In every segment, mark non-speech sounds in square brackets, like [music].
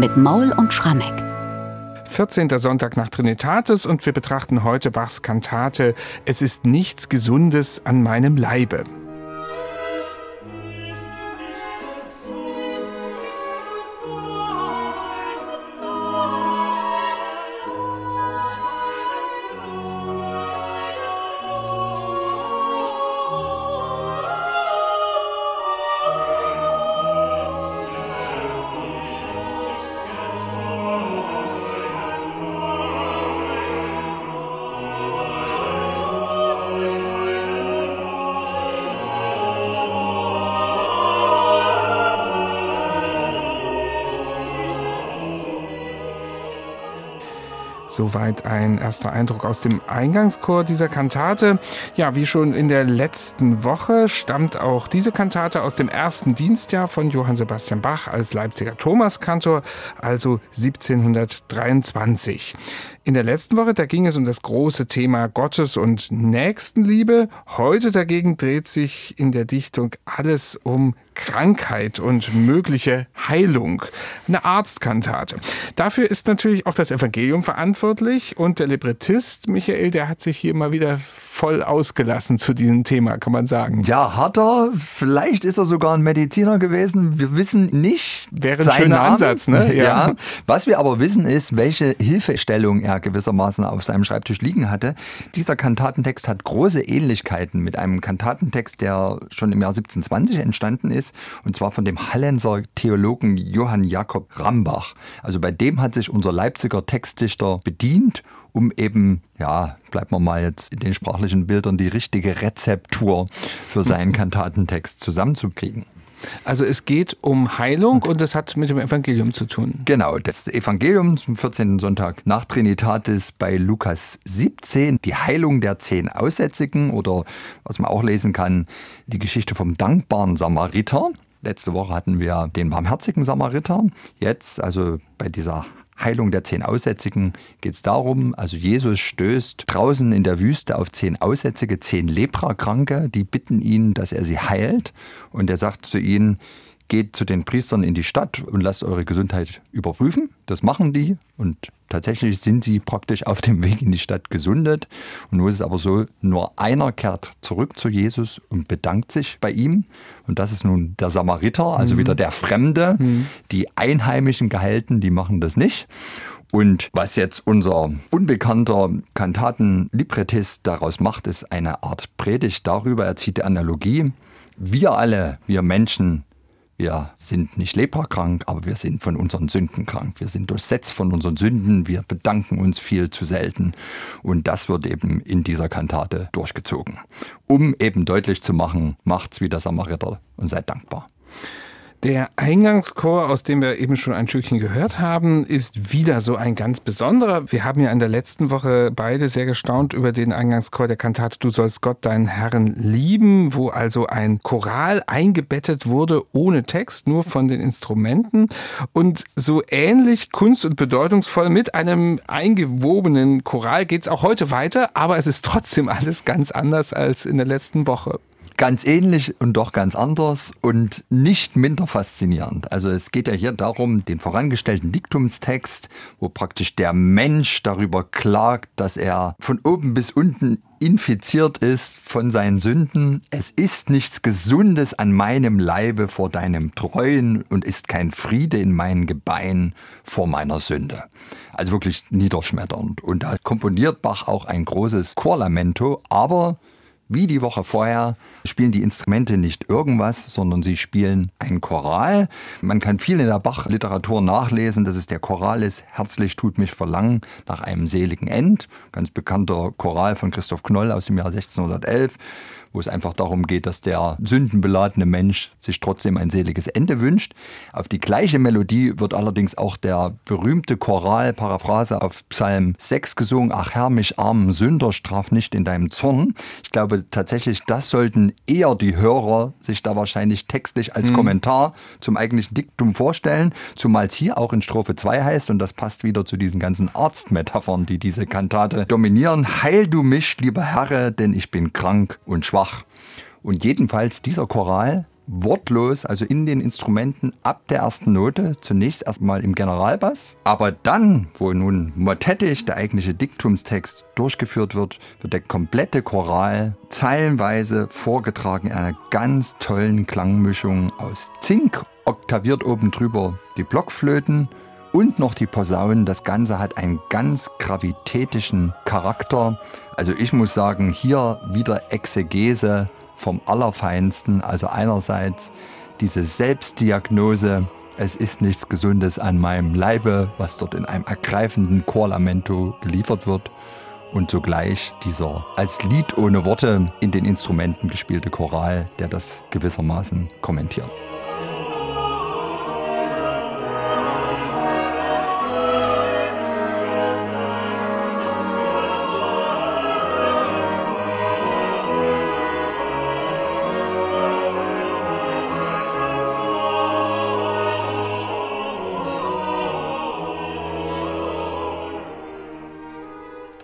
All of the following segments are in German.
mit Maul und Schrammeck. 14. Sonntag nach Trinitatis und wir betrachten heute Bachs Kantate Es ist nichts Gesundes an meinem Leibe. Soweit ein erster Eindruck aus dem Eingangschor dieser Kantate. Ja, wie schon in der letzten Woche stammt auch diese Kantate aus dem ersten Dienstjahr von Johann Sebastian Bach als Leipziger Thomaskantor, also 1723. In der letzten Woche, da ging es um das große Thema Gottes und Nächstenliebe. Heute dagegen dreht sich in der Dichtung alles um Krankheit und mögliche Heilung. Eine Arztkantate. Dafür ist natürlich auch das Evangelium verantwortlich und der Librettist Michael, der hat sich hier mal wieder voll ausgelassen zu diesem Thema, kann man sagen. Ja, hat er. Vielleicht ist er sogar ein Mediziner gewesen. Wir wissen nicht. Wäre ein schöner Namen. Ansatz, ne? [laughs] Ja. ja. Was wir aber wissen ist, welche Hilfestellung er gewissermaßen auf seinem Schreibtisch liegen hatte. Dieser Kantatentext hat große Ähnlichkeiten mit einem Kantatentext, der schon im Jahr 1720 entstanden ist, und zwar von dem Hallenser Theologen Johann Jakob Rambach. Also bei dem hat sich unser Leipziger Textdichter bedient um eben, ja, bleiben wir mal jetzt in den sprachlichen Bildern, die richtige Rezeptur für seinen Kantatentext zusammenzukriegen. Also es geht um Heilung und es hat mit dem Evangelium zu tun. Genau, das Evangelium zum 14. Sonntag nach Trinitatis bei Lukas 17, die Heilung der zehn Aussätzigen oder was man auch lesen kann, die Geschichte vom dankbaren Samariter. Letzte Woche hatten wir den barmherzigen Samariter. Jetzt, also bei dieser Heilung der zehn Aussätzigen geht es darum, also Jesus stößt draußen in der Wüste auf zehn Aussätzige, zehn Leprakranke, die bitten ihn, dass er sie heilt. Und er sagt zu ihnen, geht zu den Priestern in die Stadt und lasst eure Gesundheit überprüfen. Das machen die und tatsächlich sind sie praktisch auf dem Weg in die Stadt gesundet. Und nun ist es aber so, nur einer kehrt zurück zu Jesus und bedankt sich bei ihm. Und das ist nun der Samariter, also mhm. wieder der Fremde. Mhm. Die einheimischen Gehalten, die machen das nicht. Und was jetzt unser unbekannter Kantatenlibrettist daraus macht, ist eine Art Predigt darüber. Er zieht die Analogie. Wir alle, wir Menschen, wir sind nicht leprakrank, aber wir sind von unseren Sünden krank. Wir sind durchsetzt von unseren Sünden. Wir bedanken uns viel zu selten. Und das wird eben in dieser Kantate durchgezogen. Um eben deutlich zu machen, macht's wie der Samariter und seid dankbar. Der Eingangschor, aus dem wir eben schon ein Stückchen gehört haben, ist wieder so ein ganz besonderer. Wir haben ja in der letzten Woche beide sehr gestaunt über den Eingangschor der Kantate Du sollst Gott deinen Herrn lieben, wo also ein Choral eingebettet wurde ohne Text, nur von den Instrumenten und so ähnlich kunst- und bedeutungsvoll mit einem eingewobenen Choral geht es auch heute weiter, aber es ist trotzdem alles ganz anders als in der letzten Woche. Ganz ähnlich und doch ganz anders und nicht minder faszinierend. Also es geht ja hier darum, den vorangestellten Diktumstext, wo praktisch der Mensch darüber klagt, dass er von oben bis unten infiziert ist von seinen Sünden. Es ist nichts Gesundes an meinem Leibe vor deinem Treuen und ist kein Friede in meinen Gebeinen vor meiner Sünde. Also wirklich niederschmetternd. Und da komponiert Bach auch ein großes Chorlamento, aber wie die Woche vorher spielen die Instrumente nicht irgendwas, sondern sie spielen ein Choral. Man kann viel in der Bach-Literatur nachlesen, dass es der Choral ist, Herzlich tut mich verlangen nach einem seligen End. Ganz bekannter Choral von Christoph Knoll aus dem Jahr 1611 wo es einfach darum geht, dass der sündenbeladene Mensch sich trotzdem ein seliges Ende wünscht. Auf die gleiche Melodie wird allerdings auch der berühmte Choral, Paraphrase auf Psalm 6 gesungen, Ach Herr, mich armen Sünder, straf nicht in deinem Zorn. Ich glaube tatsächlich, das sollten eher die Hörer sich da wahrscheinlich textlich als mhm. Kommentar zum eigentlichen Diktum vorstellen, zumal es hier auch in Strophe 2 heißt, und das passt wieder zu diesen ganzen Arztmetaphern, die diese Kantate dominieren. Heil du mich, lieber Herr, denn ich bin krank und schwach schwach. Und jedenfalls dieser Choral wortlos, also in den Instrumenten ab der ersten Note, zunächst erstmal im Generalbass, aber dann, wo nun motettisch der eigentliche Diktumstext durchgeführt wird, wird der komplette Choral zeilenweise vorgetragen in einer ganz tollen Klangmischung aus Zink, oktaviert oben drüber die Blockflöten und noch die Posaunen. Das Ganze hat einen ganz gravitätischen Charakter. Also ich muss sagen, hier wieder Exegese vom Allerfeinsten. Also einerseits diese Selbstdiagnose, es ist nichts Gesundes an meinem Leibe, was dort in einem ergreifenden Chorlamento geliefert wird. Und zugleich dieser als Lied ohne Worte in den Instrumenten gespielte Choral, der das gewissermaßen kommentiert.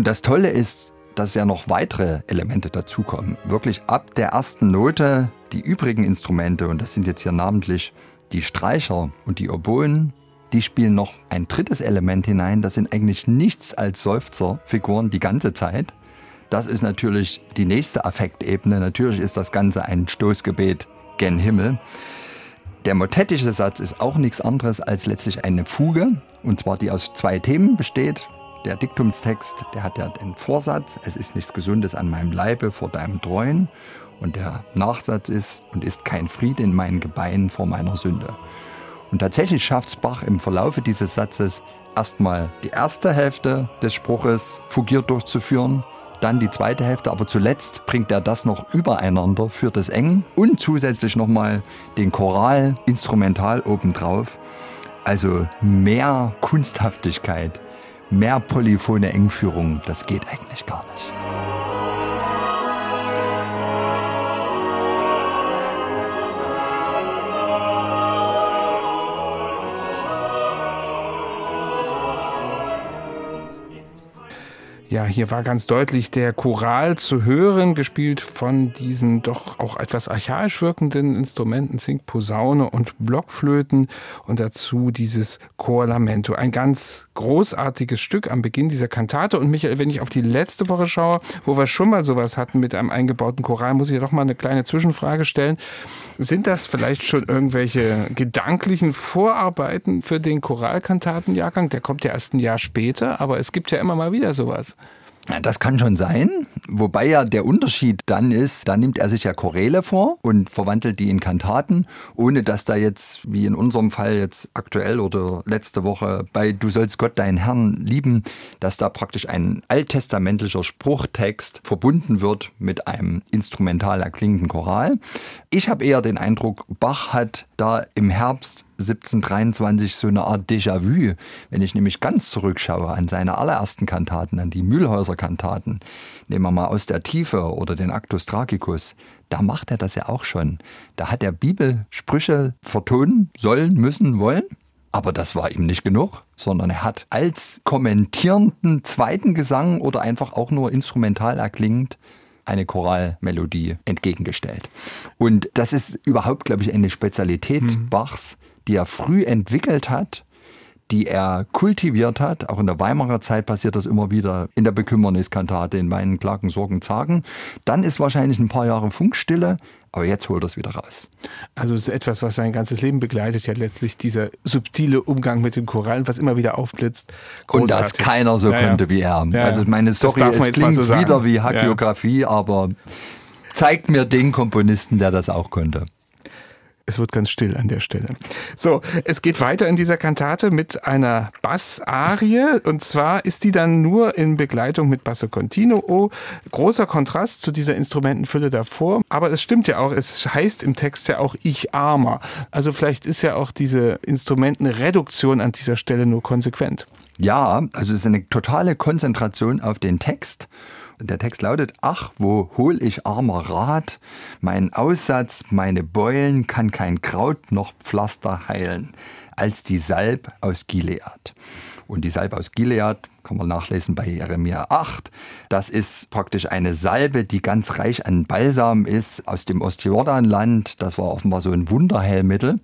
Und das Tolle ist, dass ja noch weitere Elemente dazukommen. Wirklich ab der ersten Note die übrigen Instrumente, und das sind jetzt hier namentlich die Streicher und die Oboen, die spielen noch ein drittes Element hinein. Das sind eigentlich nichts als Seufzerfiguren die ganze Zeit. Das ist natürlich die nächste Affektebene. Natürlich ist das Ganze ein Stoßgebet gen Himmel. Der motettische Satz ist auch nichts anderes als letztlich eine Fuge, und zwar die aus zwei Themen besteht. Der Diktumstext, der hat ja den Vorsatz, es ist nichts Gesundes an meinem Leibe vor deinem Treuen. Und der Nachsatz ist, und ist kein Friede in meinen Gebeinen vor meiner Sünde. Und tatsächlich schafft Bach im Verlaufe dieses Satzes erstmal die erste Hälfte des Spruches fugiert durchzuführen, dann die zweite Hälfte, aber zuletzt bringt er das noch übereinander, führt es eng und zusätzlich nochmal den Choral instrumental obendrauf. Also mehr Kunsthaftigkeit mehr polyphone Engführung, das geht eigentlich gar nicht. Ja, hier war ganz deutlich der Choral zu hören, gespielt von diesen doch auch etwas archaisch wirkenden Instrumenten, Zink, Posaune und Blockflöten und dazu dieses Chorlamento. Ein ganz großartiges Stück am Beginn dieser Kantate. Und Michael, wenn ich auf die letzte Woche schaue, wo wir schon mal sowas hatten mit einem eingebauten Choral, muss ich doch mal eine kleine Zwischenfrage stellen. Sind das vielleicht schon irgendwelche gedanklichen Vorarbeiten für den Choralkantatenjahrgang? Der kommt ja erst ein Jahr später, aber es gibt ja immer mal wieder sowas. Das kann schon sein, wobei ja der Unterschied dann ist, da nimmt er sich ja Choräle vor und verwandelt die in Kantaten, ohne dass da jetzt, wie in unserem Fall jetzt aktuell oder letzte Woche bei Du sollst Gott deinen Herrn lieben, dass da praktisch ein alttestamentlicher Spruchtext verbunden wird mit einem instrumental erklingenden Choral. Ich habe eher den Eindruck, Bach hat da im Herbst 1723 so eine Art Déjà-vu. Wenn ich nämlich ganz zurückschaue an seine allerersten Kantaten, an die Mühlhäuser Kantaten, nehmen wir mal aus der Tiefe oder den Actus Tragicus, da macht er das ja auch schon. Da hat er Bibelsprüche vertonen sollen, müssen, wollen. Aber das war ihm nicht genug, sondern er hat als kommentierenden zweiten Gesang oder einfach auch nur instrumental erklingend eine Choralmelodie entgegengestellt. Und das ist überhaupt, glaube ich, eine Spezialität mhm. Bachs, die er früh entwickelt hat, die er kultiviert hat. Auch in der Weimarer Zeit passiert das immer wieder in der Bekümmerniskantate, in meinen Klagen, Sorgen, Zagen. Dann ist wahrscheinlich ein paar Jahre Funkstille, aber jetzt holt er es wieder raus. Also es ist etwas, was sein ganzes Leben begleitet, ja letztlich dieser subtile Umgang mit den Korallen, was immer wieder aufblitzt. Großartig. Und das keiner so ja, konnte ja. wie er. Ja, also meine Story, es klingt so wieder wie Hagiografie, aber zeigt mir den Komponisten, der das auch konnte. Es wird ganz still an der Stelle. So, es geht weiter in dieser Kantate mit einer Bassarie und zwar ist die dann nur in Begleitung mit Basso Continuo. Großer Kontrast zu dieser Instrumentenfülle davor, aber es stimmt ja auch, es heißt im Text ja auch ich armer. Also vielleicht ist ja auch diese Instrumentenreduktion an dieser Stelle nur konsequent. Ja, also es ist eine totale Konzentration auf den Text Der Text lautet, ach, wo hol ich armer Rat, mein Aussatz, meine Beulen kann kein Kraut noch Pflaster heilen, als die Salb aus Gilead. Und die Salbe aus Gilead kann man nachlesen bei Jeremia 8. Das ist praktisch eine Salbe, die ganz reich an Balsam ist aus dem Ostjordanland. Das war offenbar so ein Wunderheilmittel.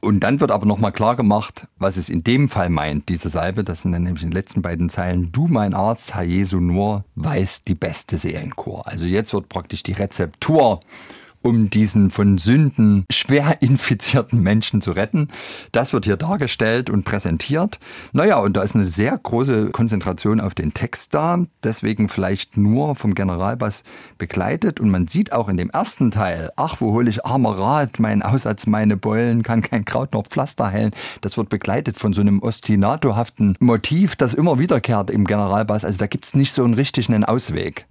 Und dann wird aber nochmal klar gemacht, was es in dem Fall meint, diese Salbe. Das sind dann nämlich in den letzten beiden Zeilen. Du, mein Arzt, Herr Jesu nur, weiß die beste Seelenkur. Also jetzt wird praktisch die Rezeptur um diesen von Sünden schwer [laughs] infizierten Menschen zu retten. Das wird hier dargestellt und präsentiert. Naja, und da ist eine sehr große Konzentration auf den Text da, deswegen vielleicht nur vom Generalbass begleitet. Und man sieht auch in dem ersten Teil, ach, wo hole ich armer Rat, mein Aussatz, meine Beulen, kann kein Kraut noch Pflaster heilen. Das wird begleitet von so einem ostinatohaften Motiv, das immer wiederkehrt im Generalbass. Also da gibt's nicht so einen richtigen Ausweg.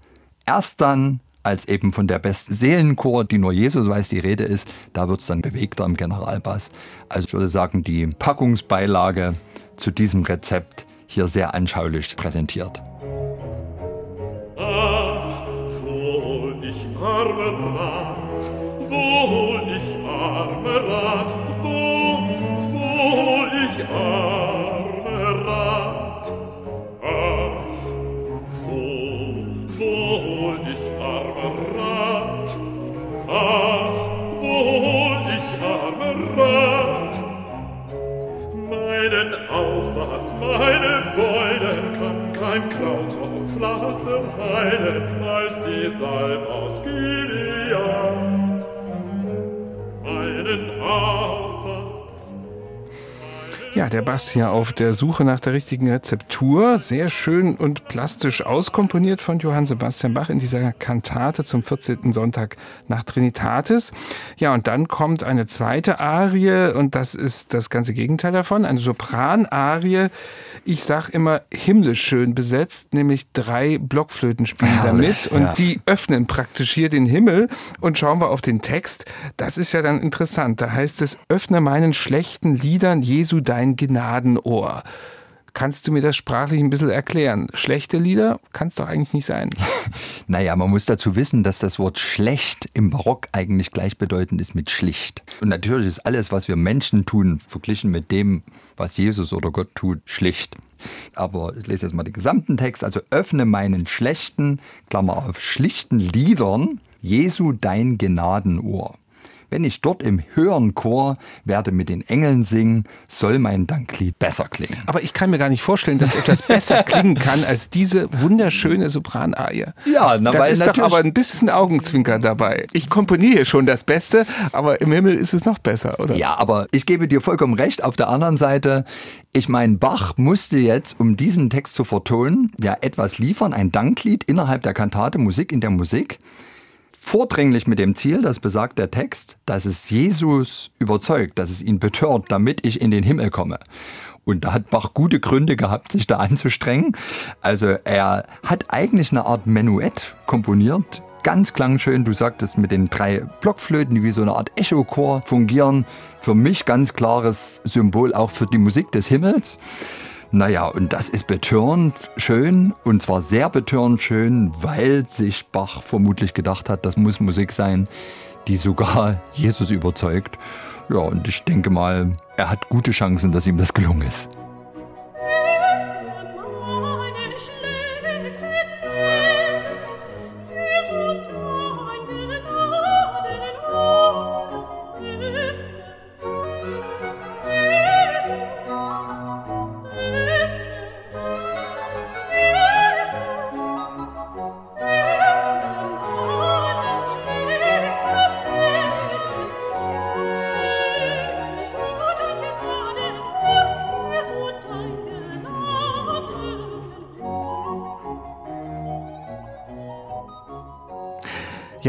Erst dann als eben von der besten Seelenchor, die nur Jesus weiß, die Rede ist. Da wird es dann bewegter im Generalbass. Also ich würde sagen, die Packungsbeilage zu diesem Rezept hier sehr anschaulich präsentiert. Ach, wo ich arme Rat, wo ich arme Rat, wo, wo ich arme meine Beulen kann kein Kraut und Pflaster heilen, als die Salb aus Gilead. Meinen Aussatz, Ja, der Bass hier auf der Suche nach der richtigen Rezeptur. Sehr schön und plastisch auskomponiert von Johann Sebastian Bach in dieser Kantate zum 14. Sonntag nach Trinitatis. Ja, und dann kommt eine zweite Arie und das ist das ganze Gegenteil davon. Eine Sopranarie. Ich sag immer himmlisch schön besetzt, nämlich drei Blockflöten spielen Herrlich, damit und ja. die öffnen praktisch hier den Himmel und schauen wir auf den Text. Das ist ja dann interessant. Da heißt es, öffne meinen schlechten Liedern Jesu dein Gnadenohr. Kannst du mir das sprachlich ein bisschen erklären? Schlechte Lieder kann es doch eigentlich nicht sein. [laughs] Naja, man muss dazu wissen, dass das Wort schlecht im Barock eigentlich gleichbedeutend ist mit schlicht. Und natürlich ist alles, was wir Menschen tun, verglichen mit dem, was Jesus oder Gott tut, schlicht. Aber ich lese jetzt mal den gesamten Text. Also öffne meinen schlechten, Klammer auf, schlichten Liedern, Jesu dein Gnadenohr. Wenn ich dort im höheren Chor werde mit den Engeln singen, soll mein Danklied besser klingen. Aber ich kann mir gar nicht vorstellen, dass etwas besser [laughs] klingen kann als diese wunderschöne Sopranarie. Ja, na, das ist doch aber ein bisschen Augenzwinkern dabei. Ich komponiere schon das Beste, aber im Himmel ist es noch besser, oder? Ja, aber ich gebe dir vollkommen recht. Auf der anderen Seite, ich meine, Bach musste jetzt, um diesen Text zu vertonen, ja etwas liefern, ein Danklied innerhalb der Kantate, Musik in der Musik. Vordringlich mit dem Ziel, das besagt der Text, dass es Jesus überzeugt, dass es ihn betört, damit ich in den Himmel komme. Und da hat Bach gute Gründe gehabt, sich da anzustrengen. Also er hat eigentlich eine Art Menuett komponiert, ganz klangschön. Du sagtest mit den drei Blockflöten, die wie so eine Art Echochor fungieren. Für mich ganz klares Symbol auch für die Musik des Himmels. Naja, und das ist betörend schön und zwar sehr betörend schön, weil sich Bach vermutlich gedacht hat, das muss Musik sein, die sogar [laughs] Jesus überzeugt. Ja, und ich denke mal, er hat gute Chancen, dass ihm das gelungen ist.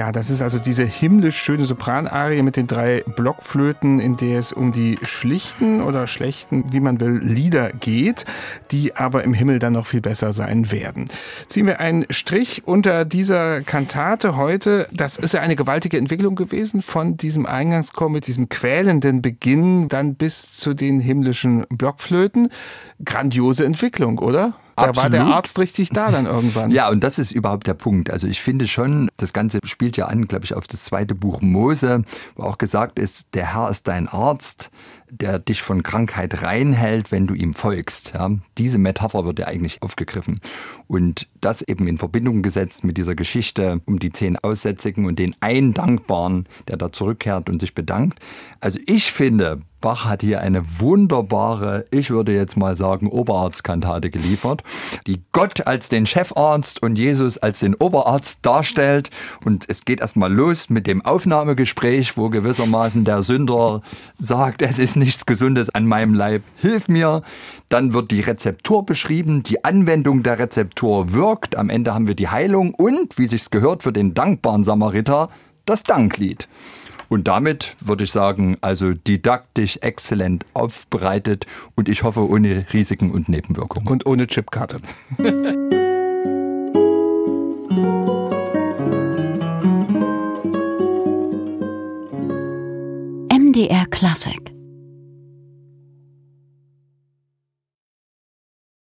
Ja, das ist also diese himmlisch schöne Sopranarie mit den drei Blockflöten, in der es um die schlichten oder schlechten, wie man will, Lieder geht, die aber im Himmel dann noch viel besser sein werden. Ziehen wir einen Strich unter dieser Kantate heute. Das ist ja eine gewaltige Entwicklung gewesen von diesem Eingangschor mit diesem quälenden Beginn dann bis zu den himmlischen Blockflöten. Grandiose Entwicklung, oder? Da war der Arzt richtig da dann irgendwann. Ja, und das ist überhaupt der Punkt. Also ich finde schon, das Ganze spielt ja an, glaube ich, auf das zweite Buch Mose, wo auch gesagt ist, der Herr ist dein Arzt der dich von Krankheit reinhält, wenn du ihm folgst. Ja, diese Metapher wird ja eigentlich aufgegriffen. Und das eben in Verbindung gesetzt mit dieser Geschichte um die zehn Aussätzigen und den einen Dankbaren, der da zurückkehrt und sich bedankt. Also ich finde, Bach hat hier eine wunderbare, ich würde jetzt mal sagen, Oberarztkantate geliefert, die Gott als den Chefarzt und Jesus als den Oberarzt darstellt. Und es geht erstmal los mit dem Aufnahmegespräch, wo gewissermaßen der Sünder sagt, es ist nichts Gesundes an meinem Leib, hilf mir. Dann wird die Rezeptur beschrieben, die Anwendung der Rezeptur wirkt. Am Ende haben wir die Heilung und, wie sich's gehört für den dankbaren Samariter, das Danklied. Und damit würde ich sagen, also didaktisch exzellent aufbereitet und ich hoffe ohne Risiken und Nebenwirkungen. Und ohne Chipkarte. [laughs] MDR Classic